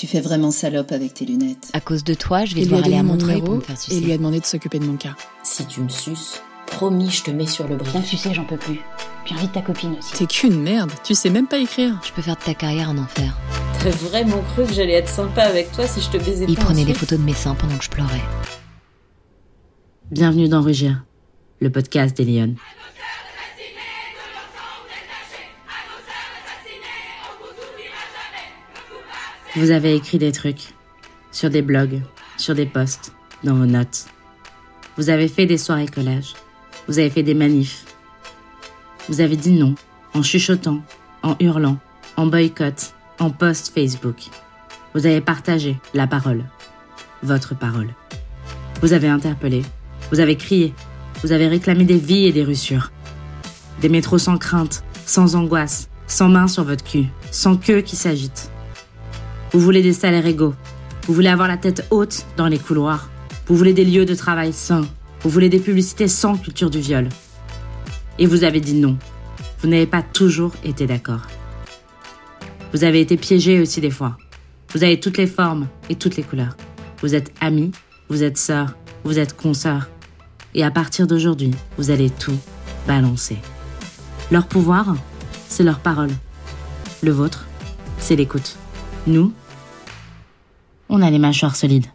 Tu fais vraiment salope avec tes lunettes. À cause de toi, je vais devoir aller à mon Montreuil numéro pour me faire sucer. et lui a demandé de s'occuper de mon cas. Si tu me suces, promis, je te mets sur le Viens brief. sucer, j'en peux plus. Puis invite ta copine aussi. T'es qu'une merde, tu sais même pas écrire. Je peux faire de ta carrière un enfer. T'as vraiment cru que j'allais être sympa avec toi si je te baisais Il pas prenait ensuite photos de mes seins pendant que je pleurais. Bienvenue dans Rugir, le podcast des Lyonnes. Vous avez écrit des trucs sur des blogs, sur des posts, dans vos notes. Vous avez fait des soirées collage. Vous avez fait des manifs. Vous avez dit non en chuchotant, en hurlant, en boycott, en post Facebook. Vous avez partagé la parole, votre parole. Vous avez interpellé, vous avez crié, vous avez réclamé des vies et des russures. Des métros sans crainte, sans angoisse, sans main sur votre cul, sans queue qui s'agite. Vous voulez des salaires égaux. Vous voulez avoir la tête haute dans les couloirs. Vous voulez des lieux de travail sains. Vous voulez des publicités sans culture du viol. Et vous avez dit non. Vous n'avez pas toujours été d'accord. Vous avez été piégé aussi des fois. Vous avez toutes les formes et toutes les couleurs. Vous êtes amis, vous êtes sœurs, vous êtes consoeurs. Et à partir d'aujourd'hui, vous allez tout balancer. Leur pouvoir, c'est leur parole. Le vôtre, c'est l'écoute. Nous, on a les mâchoires solides.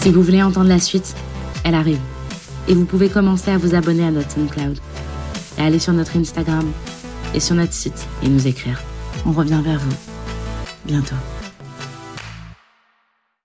Si vous voulez entendre la suite, elle arrive. Et vous pouvez commencer à vous abonner à notre SoundCloud. Et aller sur notre Instagram et sur notre site et nous écrire. On revient vers vous bientôt.